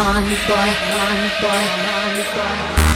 naughty boy, naughty boy, naughty boy.